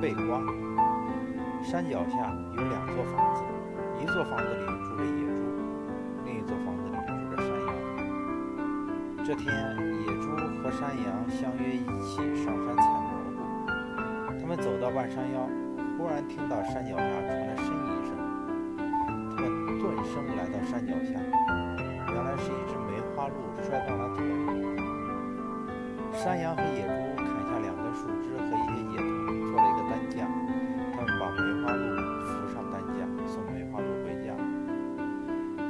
背光。山脚下有两座房子，一座房子里住着野猪，另一座房子里住着山羊。这天，野猪和山羊相约一起上山采蘑菇。他们走到半山腰，忽然听到山脚下传来呻吟声。他们顿声来到山脚下，原来是一只梅花鹿摔断了腿。山羊和野猪砍下两根树枝和一些野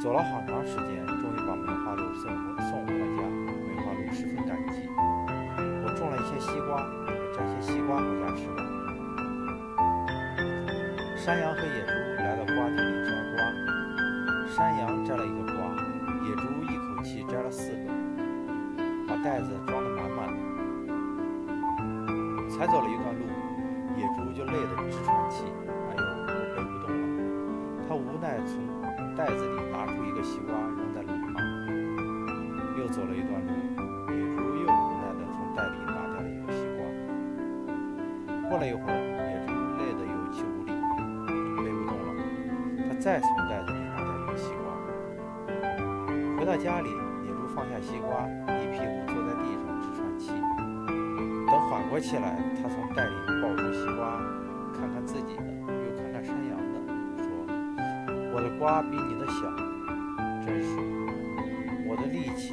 走了好长时间，终于把梅花鹿送回送回了家。梅花鹿十分感激。我种了一些西瓜，摘些西瓜回家吃吧。山羊和野猪来到瓜地里摘瓜，山羊摘了一个瓜，野猪一口气摘了四个，把袋子装得满满的。才走了一段路，野猪就累得直喘气。袋子里拿出一个西瓜扔在路旁。又走了一段路，野猪又无奈地从袋里拿掉了一个西瓜。过了一会儿，野猪累得有气无力，背不动了。他再从袋子里拿掉一个西瓜。回到家里，野猪放下西瓜，一屁股坐在地上直喘气。等缓过气来，他从袋里抱出西瓜，看看自己的，瓜比你的小，真是，我的力气